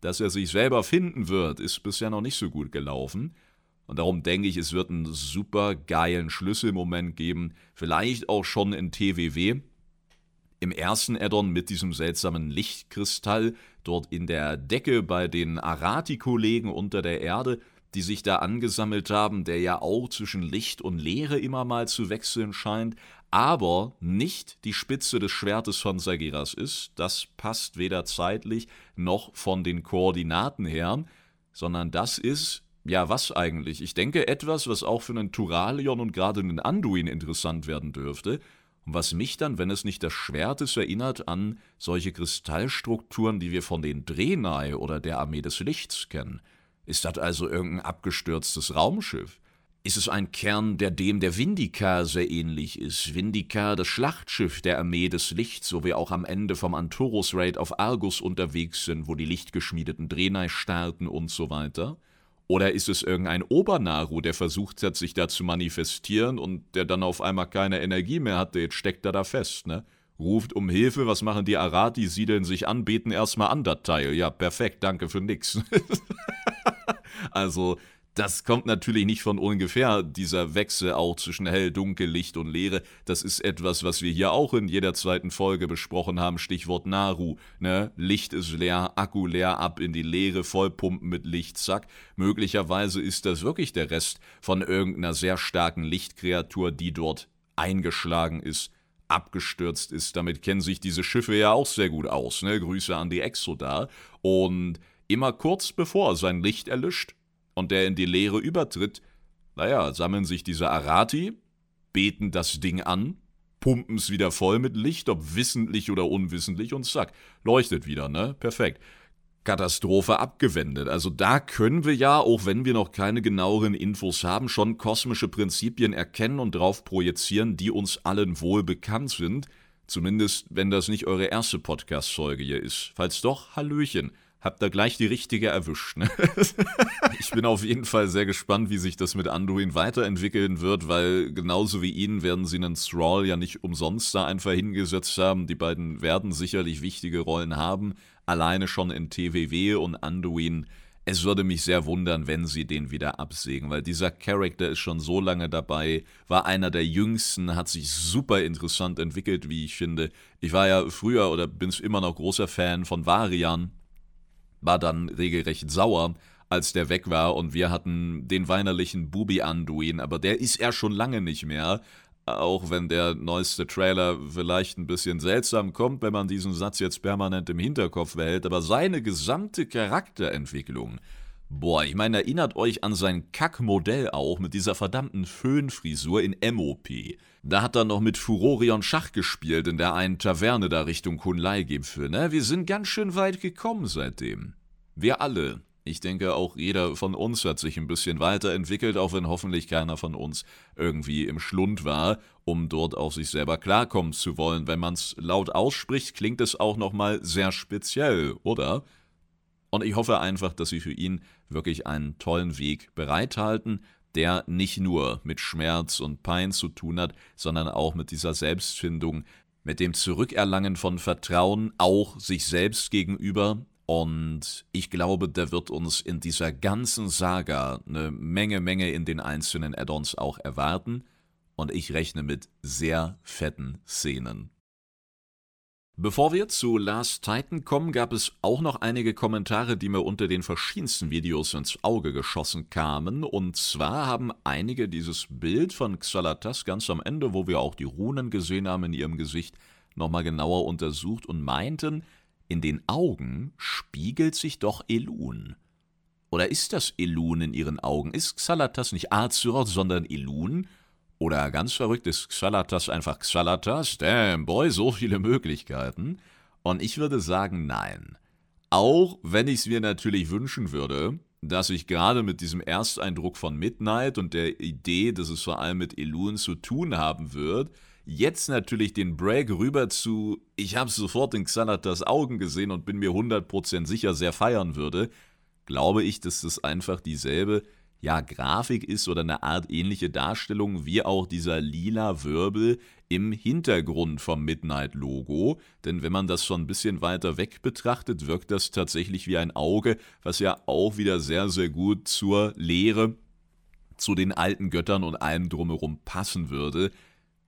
dass er sich selber finden wird, ist bisher noch nicht so gut gelaufen. Und darum denke ich, es wird einen super geilen Schlüsselmoment geben, vielleicht auch schon in TWW. Im ersten Addon mit diesem seltsamen Lichtkristall, dort in der Decke bei den Arati-Kollegen unter der Erde, die sich da angesammelt haben, der ja auch zwischen Licht und Leere immer mal zu wechseln scheint, aber nicht die Spitze des Schwertes von Sagiras ist. Das passt weder zeitlich noch von den Koordinaten her, sondern das ist, ja, was eigentlich? Ich denke, etwas, was auch für einen Turalion und gerade einen Anduin interessant werden dürfte. Was mich dann, wenn es nicht das Schwert ist, erinnert an solche Kristallstrukturen, die wir von den Drenai oder der Armee des Lichts kennen. Ist das also irgendein abgestürztes Raumschiff? Ist es ein Kern, der dem der Vindica sehr ähnlich ist? Vindica, das Schlachtschiff der Armee des Lichts, wo wir auch am Ende vom Antorus-Raid auf Argus unterwegs sind, wo die lichtgeschmiedeten Drenai starten und so weiter? Oder ist es irgendein Obernaru, der versucht hat, sich da zu manifestieren und der dann auf einmal keine Energie mehr hatte, jetzt steckt er da fest, ne? Ruft um Hilfe, was machen die Arati? Siedeln sich an, beten erstmal Teil. Ja, perfekt, danke für nix. also, das kommt natürlich nicht von ungefähr, dieser Wechsel auch zwischen hell, dunkel, Licht und Leere. Das ist etwas, was wir hier auch in jeder zweiten Folge besprochen haben, Stichwort Naru. Ne? Licht ist leer, Akku leer, ab in die Leere, vollpumpen mit Licht, zack. Möglicherweise ist das wirklich der Rest von irgendeiner sehr starken Lichtkreatur, die dort eingeschlagen ist, abgestürzt ist. Damit kennen sich diese Schiffe ja auch sehr gut aus. Ne? Grüße an die Exodar. Und immer kurz bevor sein Licht erlischt, und der in die Leere übertritt, naja, sammeln sich diese Arati, beten das Ding an, pumpen es wieder voll mit Licht, ob wissentlich oder unwissentlich, und zack, leuchtet wieder, ne? Perfekt. Katastrophe abgewendet. Also da können wir ja, auch wenn wir noch keine genaueren Infos haben, schon kosmische Prinzipien erkennen und drauf projizieren, die uns allen wohl bekannt sind. Zumindest, wenn das nicht eure erste Podcast-Folge hier ist. Falls doch, Hallöchen habt da gleich die richtige erwischt. Ne? ich bin auf jeden Fall sehr gespannt, wie sich das mit Anduin weiterentwickeln wird, weil genauso wie ihn werden sie einen Thrall ja nicht umsonst da einfach hingesetzt haben. Die beiden werden sicherlich wichtige Rollen haben, alleine schon in TWW und Anduin. Es würde mich sehr wundern, wenn sie den wieder absägen, weil dieser Charakter ist schon so lange dabei, war einer der jüngsten, hat sich super interessant entwickelt, wie ich finde. Ich war ja früher oder bin immer noch großer Fan von Varian, war dann regelrecht sauer, als der weg war und wir hatten den weinerlichen Bubi Anduin, aber der ist er schon lange nicht mehr. Auch wenn der neueste Trailer vielleicht ein bisschen seltsam kommt, wenn man diesen Satz jetzt permanent im Hinterkopf behält, aber seine gesamte Charakterentwicklung, boah, ich meine, erinnert euch an sein Kackmodell auch mit dieser verdammten Föhnfrisur in MOP. Da hat er noch mit Furorion Schach gespielt in der einen Taverne da Richtung Kunlai-Gipfel, ne? Wir sind ganz schön weit gekommen seitdem. Wir alle. Ich denke, auch jeder von uns hat sich ein bisschen weiterentwickelt, auch wenn hoffentlich keiner von uns irgendwie im Schlund war, um dort auf sich selber klarkommen zu wollen. Wenn man's laut ausspricht, klingt es auch nochmal sehr speziell, oder? Und ich hoffe einfach, dass sie für ihn wirklich einen tollen Weg bereithalten, der nicht nur mit Schmerz und Pein zu tun hat, sondern auch mit dieser Selbstfindung, mit dem Zurückerlangen von Vertrauen, auch sich selbst gegenüber. Und ich glaube, da wird uns in dieser ganzen Saga eine Menge, Menge in den einzelnen Add-ons auch erwarten. Und ich rechne mit sehr fetten Szenen. Bevor wir zu Last Titan kommen, gab es auch noch einige Kommentare, die mir unter den verschiedensten Videos ins Auge geschossen kamen. Und zwar haben einige dieses Bild von Xalatas ganz am Ende, wo wir auch die Runen gesehen haben in ihrem Gesicht, nochmal genauer untersucht und meinten, in den Augen spiegelt sich doch Elun. Oder ist das Elun in ihren Augen? Ist Xalatas nicht Azeroth, sondern Elun? Oder ganz verrückt ist Xalatas einfach Xalatas. Damn, boy, so viele Möglichkeiten. Und ich würde sagen, nein. Auch wenn ich es mir natürlich wünschen würde, dass ich gerade mit diesem Ersteindruck von Midnight und der Idee, dass es vor allem mit Elun zu tun haben wird, jetzt natürlich den Break rüber zu, ich habe sofort in Xanatas Augen gesehen und bin mir 100% sicher sehr feiern würde, glaube ich, dass das einfach dieselbe ja, Grafik ist oder eine Art ähnliche Darstellung wie auch dieser lila Wirbel im Hintergrund vom Midnight-Logo. Denn wenn man das schon ein bisschen weiter weg betrachtet, wirkt das tatsächlich wie ein Auge, was ja auch wieder sehr, sehr gut zur Lehre, zu den alten Göttern und allem drumherum passen würde.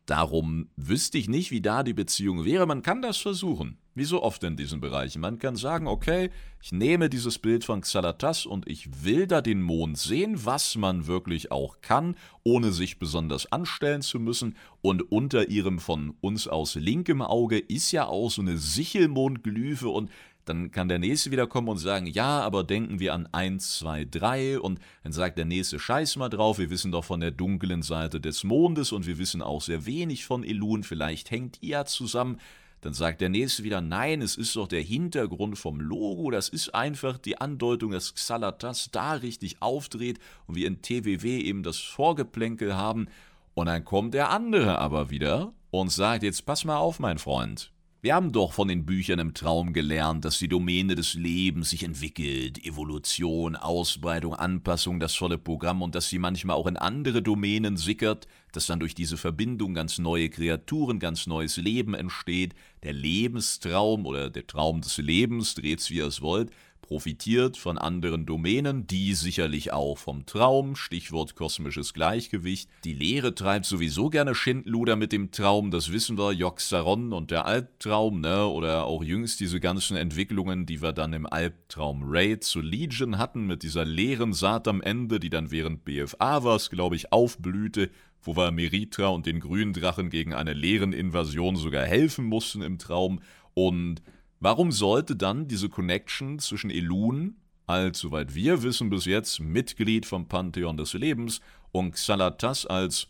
Darum wüsste ich nicht, wie da die Beziehung wäre. Man kann das versuchen. Wie so oft in diesen Bereichen. Man kann sagen, okay, ich nehme dieses Bild von Xalatas und ich will da den Mond sehen, was man wirklich auch kann, ohne sich besonders anstellen zu müssen. Und unter ihrem von uns aus linkem Auge ist ja auch so eine Sichelmondglyphe und dann kann der Nächste wieder kommen und sagen, ja, aber denken wir an 1, 2, 3 und dann sagt der Nächste, scheiß mal drauf, wir wissen doch von der dunklen Seite des Mondes und wir wissen auch sehr wenig von Elun, vielleicht hängt ihr zusammen. Dann sagt der Nächste wieder, nein, es ist doch der Hintergrund vom Logo, das ist einfach die Andeutung, dass Xalatas da richtig aufdreht und wir in TWW eben das Vorgeplänkel haben. Und dann kommt der andere aber wieder und sagt, jetzt pass mal auf, mein Freund, wir haben doch von den Büchern im Traum gelernt, dass die Domäne des Lebens sich entwickelt, Evolution, Ausbreitung, Anpassung, das volle Programm und dass sie manchmal auch in andere Domänen sickert, dass dann durch diese Verbindung ganz neue Kreaturen, ganz neues Leben entsteht. Der Lebenstraum oder der Traum des Lebens, dreht's wie ihr es wollt, profitiert von anderen Domänen, die sicherlich auch vom Traum, Stichwort kosmisches Gleichgewicht. Die Lehre treibt sowieso gerne Schindluder mit dem Traum, das wissen wir, Joxaron und der Albtraum, ne? oder auch jüngst diese ganzen Entwicklungen, die wir dann im Albtraum Raid zu Legion hatten, mit dieser leeren Saat am Ende, die dann während BFA war, glaube ich, aufblühte wo wir Meritra und den grünen Drachen gegen eine leeren Invasion sogar helfen mussten im Traum. Und Warum sollte dann diese Connection zwischen Elun, als, soweit wir wissen bis jetzt, Mitglied vom Pantheon des Lebens, und Xalatas als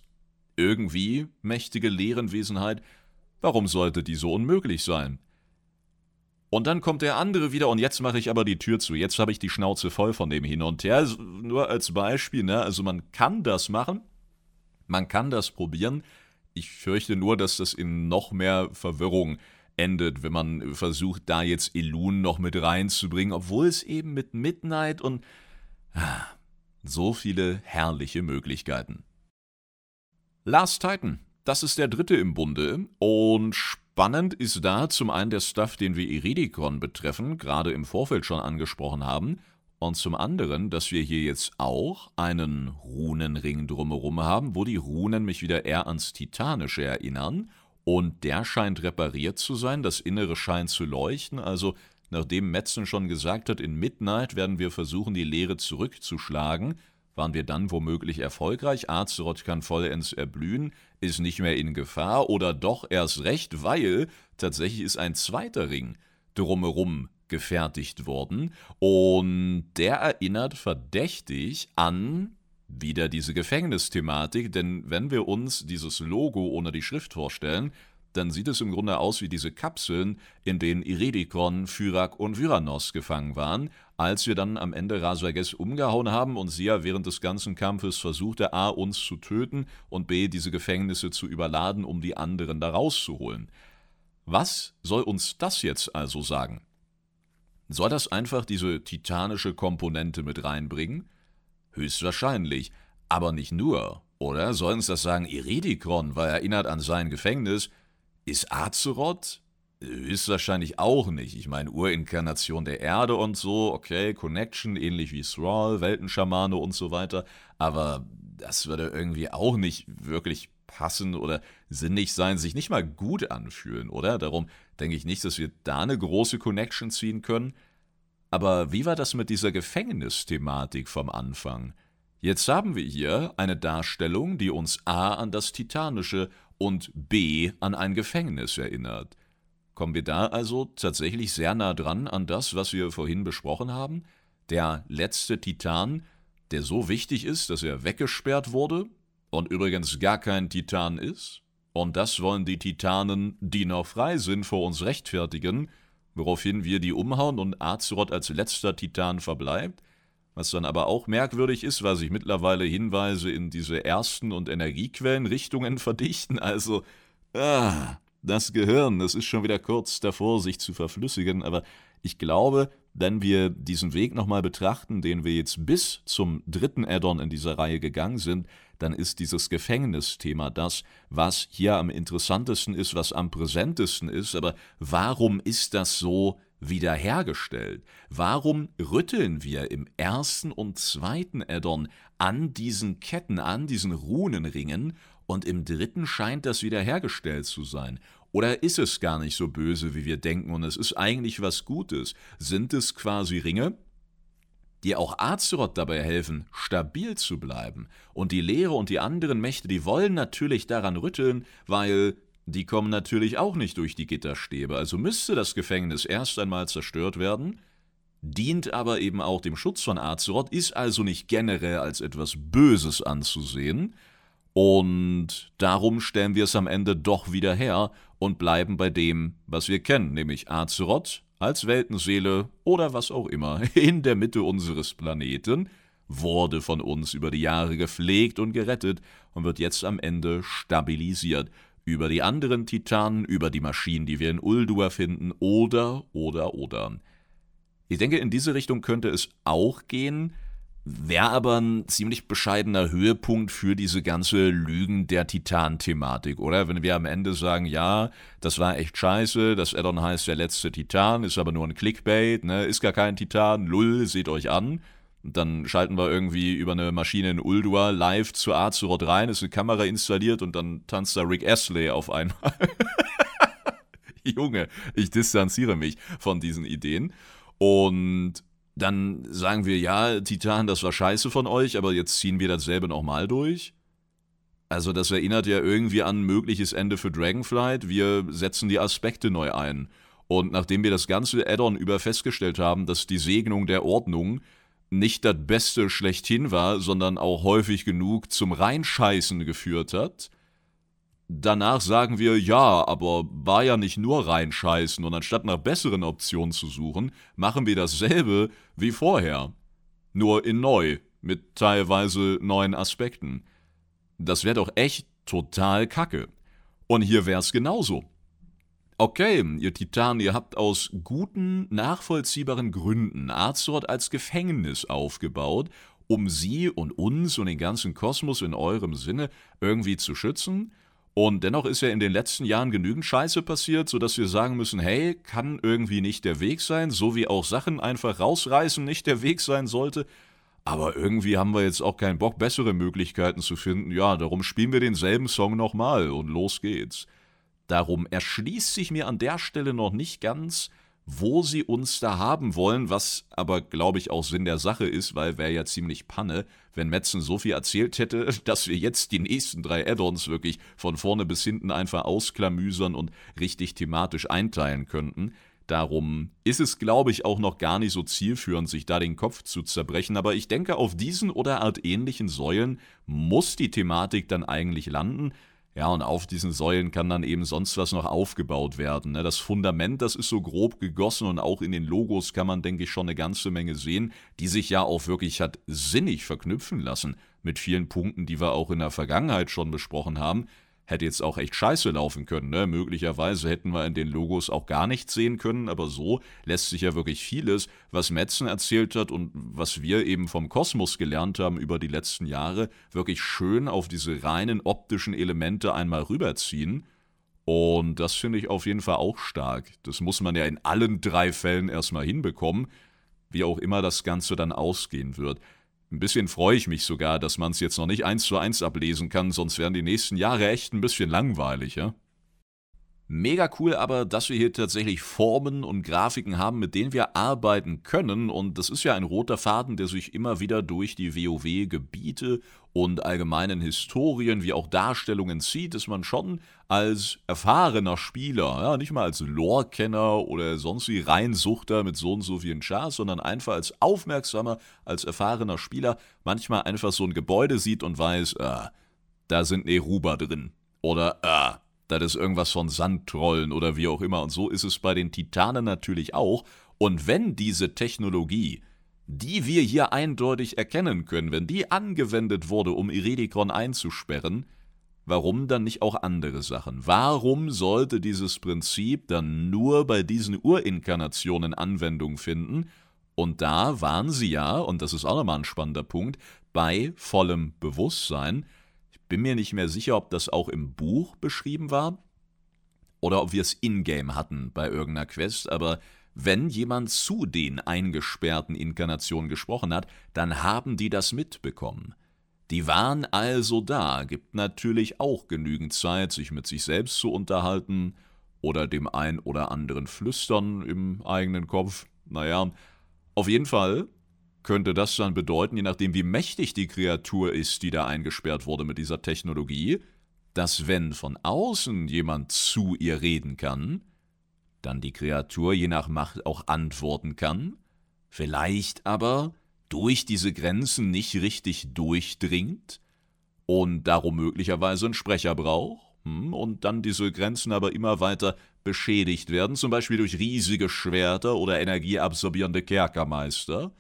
irgendwie mächtige Leerenwesenheit, warum sollte die so unmöglich sein? Und dann kommt der andere wieder und jetzt mache ich aber die Tür zu. Jetzt habe ich die Schnauze voll von dem hin und her. Nur als Beispiel, ne? Also man kann das machen, man kann das probieren. Ich fürchte nur, dass das in noch mehr Verwirrung endet, wenn man versucht, da jetzt Elun noch mit reinzubringen, obwohl es eben mit Midnight und ah, so viele herrliche Möglichkeiten. Last Titan, das ist der dritte im Bunde. Und spannend ist da zum einen der Stuff, den wir Iridikon betreffen, gerade im Vorfeld schon angesprochen haben, und zum anderen, dass wir hier jetzt auch einen Runenring drumherum haben, wo die Runen mich wieder eher ans Titanische erinnern und der scheint repariert zu sein, das Innere scheint zu leuchten, also nachdem Metzen schon gesagt hat, in Midnight werden wir versuchen, die Leere zurückzuschlagen, waren wir dann womöglich erfolgreich, Azeroth kann vollends erblühen, ist nicht mehr in Gefahr oder doch erst recht, weil tatsächlich ist ein zweiter Ring drumherum gefertigt worden. Und der erinnert verdächtig an wieder diese Gefängnisthematik, denn wenn wir uns dieses Logo ohne die Schrift vorstellen, dann sieht es im Grunde aus wie diese Kapseln, in denen Iredikon, Fyrak und Vyranos gefangen waren, als wir dann am Ende Rasages umgehauen haben und sie ja während des ganzen Kampfes versuchte, a. uns zu töten und b. diese Gefängnisse zu überladen, um die anderen da rauszuholen. Was soll uns das jetzt also sagen? Soll das einfach diese titanische Komponente mit reinbringen? Höchstwahrscheinlich. Aber nicht nur, oder? Soll uns das sagen Iridikron, weil erinnert an sein Gefängnis? Ist Azeroth? Höchstwahrscheinlich auch nicht. Ich meine, Urinkarnation der Erde und so, okay, Connection, ähnlich wie Thrall, Weltenschamane und so weiter. Aber das würde irgendwie auch nicht wirklich passen oder sinnig sein, sich nicht mal gut anfühlen, oder? Darum denke ich nicht, dass wir da eine große Connection ziehen können. Aber wie war das mit dieser Gefängnisthematik vom Anfang? Jetzt haben wir hier eine Darstellung, die uns A an das Titanische und B an ein Gefängnis erinnert. Kommen wir da also tatsächlich sehr nah dran an das, was wir vorhin besprochen haben? Der letzte Titan, der so wichtig ist, dass er weggesperrt wurde und übrigens gar kein Titan ist? Und das wollen die Titanen, die noch frei sind, vor uns rechtfertigen, woraufhin wir die umhauen und Azeroth als letzter Titan verbleibt? Was dann aber auch merkwürdig ist, weil sich mittlerweile Hinweise in diese ersten und Energiequellenrichtungen verdichten. Also, ah, das Gehirn, das ist schon wieder kurz davor, sich zu verflüssigen, aber ich glaube, wenn wir diesen Weg nochmal betrachten, den wir jetzt bis zum dritten Addon in dieser Reihe gegangen sind, dann ist dieses Gefängnisthema das, was hier am interessantesten ist, was am präsentesten ist. Aber warum ist das so wiederhergestellt? Warum rütteln wir im ersten und zweiten Addon an diesen Ketten, an diesen Runenringen und im dritten scheint das wiederhergestellt zu sein. Oder ist es gar nicht so böse, wie wir denken, und es ist eigentlich was Gutes? Sind es quasi Ringe, die auch Azeroth dabei helfen, stabil zu bleiben? Und die Lehre und die anderen Mächte, die wollen natürlich daran rütteln, weil die kommen natürlich auch nicht durch die Gitterstäbe. Also müsste das Gefängnis erst einmal zerstört werden, dient aber eben auch dem Schutz von Azeroth, ist also nicht generell als etwas Böses anzusehen, und darum stellen wir es am Ende doch wieder her und bleiben bei dem, was wir kennen, nämlich Azeroth als Weltenseele oder was auch immer in der Mitte unseres Planeten, wurde von uns über die Jahre gepflegt und gerettet und wird jetzt am Ende stabilisiert. Über die anderen Titanen, über die Maschinen, die wir in Uldur finden, oder, oder, oder. Ich denke, in diese Richtung könnte es auch gehen, Wäre aber ein ziemlich bescheidener Höhepunkt für diese ganze Lügen der Titan-Thematik, oder? Wenn wir am Ende sagen, ja, das war echt scheiße, das Addon heißt der letzte Titan, ist aber nur ein Clickbait, ne? Ist gar kein Titan, lull, seht euch an. Dann schalten wir irgendwie über eine Maschine in Uldur live zu Azeroth rein, ist eine Kamera installiert und dann tanzt da Rick Astley auf einmal. Junge, ich distanziere mich von diesen Ideen. Und dann sagen wir, ja, Titan, das war scheiße von euch, aber jetzt ziehen wir dasselbe nochmal durch. Also das erinnert ja irgendwie an ein mögliches Ende für Dragonflight. Wir setzen die Aspekte neu ein. Und nachdem wir das ganze Addon über festgestellt haben, dass die Segnung der Ordnung nicht das Beste schlechthin war, sondern auch häufig genug zum Reinscheißen geführt hat, Danach sagen wir, ja, aber war ja nicht nur reinscheißen und anstatt nach besseren Optionen zu suchen, machen wir dasselbe wie vorher. Nur in neu, mit teilweise neuen Aspekten. Das wäre doch echt total kacke. Und hier wär's genauso. Okay, ihr Titan, ihr habt aus guten, nachvollziehbaren Gründen Azeroth als Gefängnis aufgebaut, um sie und uns und den ganzen Kosmos in eurem Sinne irgendwie zu schützen und dennoch ist ja in den letzten Jahren genügend Scheiße passiert, sodass wir sagen müssen, hey, kann irgendwie nicht der Weg sein, so wie auch Sachen einfach rausreißen nicht der Weg sein sollte. Aber irgendwie haben wir jetzt auch keinen Bock, bessere Möglichkeiten zu finden. Ja, darum spielen wir denselben Song nochmal und los geht's. Darum erschließt sich mir an der Stelle noch nicht ganz, wo sie uns da haben wollen, was aber, glaube ich, auch Sinn der Sache ist, weil wäre ja ziemlich Panne, wenn Metzen so viel erzählt hätte, dass wir jetzt die nächsten drei Add-ons wirklich von vorne bis hinten einfach ausklamüsern und richtig thematisch einteilen könnten. Darum ist es, glaube ich, auch noch gar nicht so zielführend, sich da den Kopf zu zerbrechen. Aber ich denke, auf diesen oder Art ähnlichen Säulen muss die Thematik dann eigentlich landen. Ja, und auf diesen Säulen kann dann eben sonst was noch aufgebaut werden. Ne? Das Fundament, das ist so grob gegossen und auch in den Logos kann man, denke ich, schon eine ganze Menge sehen, die sich ja auch wirklich hat sinnig verknüpfen lassen mit vielen Punkten, die wir auch in der Vergangenheit schon besprochen haben. Hätte jetzt auch echt scheiße laufen können. Ne? Möglicherweise hätten wir in den Logos auch gar nichts sehen können, aber so lässt sich ja wirklich vieles, was Metzen erzählt hat und was wir eben vom Kosmos gelernt haben über die letzten Jahre, wirklich schön auf diese reinen optischen Elemente einmal rüberziehen. Und das finde ich auf jeden Fall auch stark. Das muss man ja in allen drei Fällen erstmal hinbekommen, wie auch immer das Ganze dann ausgehen wird. Ein bisschen freue ich mich sogar, dass man es jetzt noch nicht eins zu eins ablesen kann, sonst wären die nächsten Jahre echt ein bisschen langweilig, ja? Mega cool aber, dass wir hier tatsächlich Formen und Grafiken haben, mit denen wir arbeiten können. Und das ist ja ein roter Faden, der sich immer wieder durch die WoW-Gebiete und allgemeinen Historien wie auch Darstellungen zieht, dass man schon als erfahrener Spieler, ja, nicht mal als Lore-Kenner oder sonst wie Reinsuchter mit so und so vielen Chars, sondern einfach als aufmerksamer, als erfahrener Spieler manchmal einfach so ein Gebäude sieht und weiß, äh, da sind Neruba drin. Oder, äh, das ist irgendwas von Sandtrollen oder wie auch immer. Und so ist es bei den Titanen natürlich auch. Und wenn diese Technologie, die wir hier eindeutig erkennen können, wenn die angewendet wurde, um Iridikron einzusperren, warum dann nicht auch andere Sachen? Warum sollte dieses Prinzip dann nur bei diesen Urinkarnationen Anwendung finden? Und da waren sie ja, und das ist auch nochmal ein spannender Punkt, bei vollem Bewusstsein, bin mir nicht mehr sicher, ob das auch im Buch beschrieben war oder ob wir es in-game hatten bei irgendeiner Quest, aber wenn jemand zu den eingesperrten Inkarnationen gesprochen hat, dann haben die das mitbekommen. Die waren also da, gibt natürlich auch genügend Zeit, sich mit sich selbst zu unterhalten oder dem ein oder anderen flüstern im eigenen Kopf. Naja, auf jeden Fall könnte das dann bedeuten, je nachdem wie mächtig die Kreatur ist, die da eingesperrt wurde mit dieser Technologie, dass wenn von außen jemand zu ihr reden kann, dann die Kreatur je nach Macht auch antworten kann, vielleicht aber durch diese Grenzen nicht richtig durchdringt und darum möglicherweise einen Sprecher braucht hm, und dann diese Grenzen aber immer weiter beschädigt werden, zum Beispiel durch riesige Schwerter oder energieabsorbierende Kerkermeister,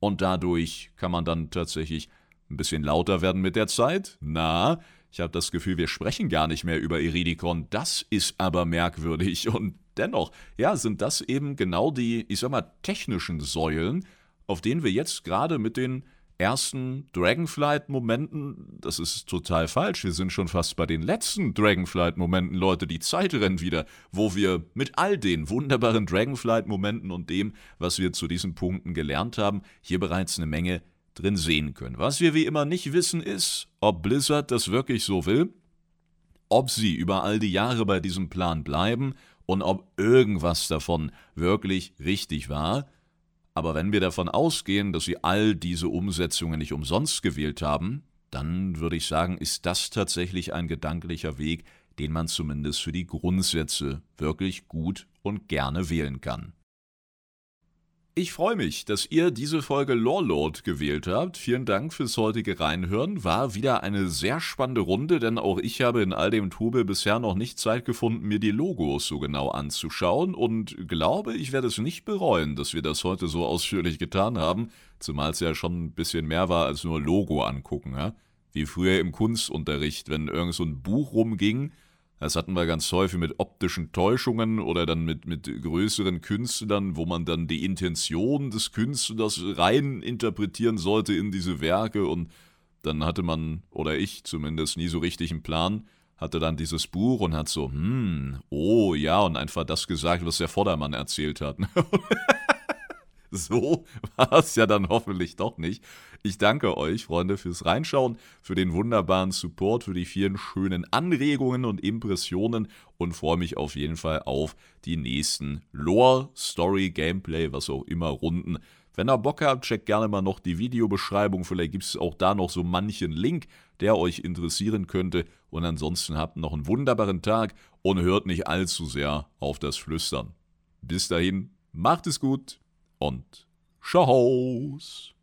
und dadurch kann man dann tatsächlich ein bisschen lauter werden mit der Zeit. Na, ich habe das Gefühl, wir sprechen gar nicht mehr über Iridikon. Das ist aber merkwürdig. Und dennoch, ja, sind das eben genau die, ich sag mal, technischen Säulen, auf denen wir jetzt gerade mit den ersten Dragonflight-Momenten, das ist total falsch. Wir sind schon fast bei den letzten Dragonflight-Momenten, Leute. Die Zeit rennt wieder, wo wir mit all den wunderbaren Dragonflight-Momenten und dem, was wir zu diesen Punkten gelernt haben, hier bereits eine Menge drin sehen können. Was wir wie immer nicht wissen ist, ob Blizzard das wirklich so will, ob sie über all die Jahre bei diesem Plan bleiben und ob irgendwas davon wirklich richtig war. Aber wenn wir davon ausgehen, dass sie all diese Umsetzungen nicht umsonst gewählt haben, dann würde ich sagen, ist das tatsächlich ein gedanklicher Weg, den man zumindest für die Grundsätze wirklich gut und gerne wählen kann. Ich freue mich, dass ihr diese Folge Lorelord gewählt habt. Vielen Dank fürs heutige Reinhören. War wieder eine sehr spannende Runde, denn auch ich habe in all dem Trubel bisher noch nicht Zeit gefunden, mir die Logos so genau anzuschauen und glaube, ich werde es nicht bereuen, dass wir das heute so ausführlich getan haben, zumal es ja schon ein bisschen mehr war als nur Logo angucken. Ja? Wie früher im Kunstunterricht, wenn irgend so ein Buch rumging, das hatten wir ganz häufig mit optischen Täuschungen oder dann mit, mit größeren Künstlern, wo man dann die Intention des Künstlers rein interpretieren sollte in diese Werke und dann hatte man, oder ich zumindest, nie so richtig einen Plan, hatte dann dieses Buch und hat so, hm, oh ja, und einfach das gesagt, was der Vordermann erzählt hat. So war es ja dann hoffentlich doch nicht. Ich danke euch, Freunde, fürs Reinschauen, für den wunderbaren Support, für die vielen schönen Anregungen und Impressionen und freue mich auf jeden Fall auf die nächsten Lore, Story, Gameplay, was auch immer Runden. Wenn ihr Bock habt, checkt gerne mal noch die Videobeschreibung. Vielleicht gibt es auch da noch so manchen Link, der euch interessieren könnte. Und ansonsten habt noch einen wunderbaren Tag und hört nicht allzu sehr auf das Flüstern. Bis dahin, macht es gut und Tschauß.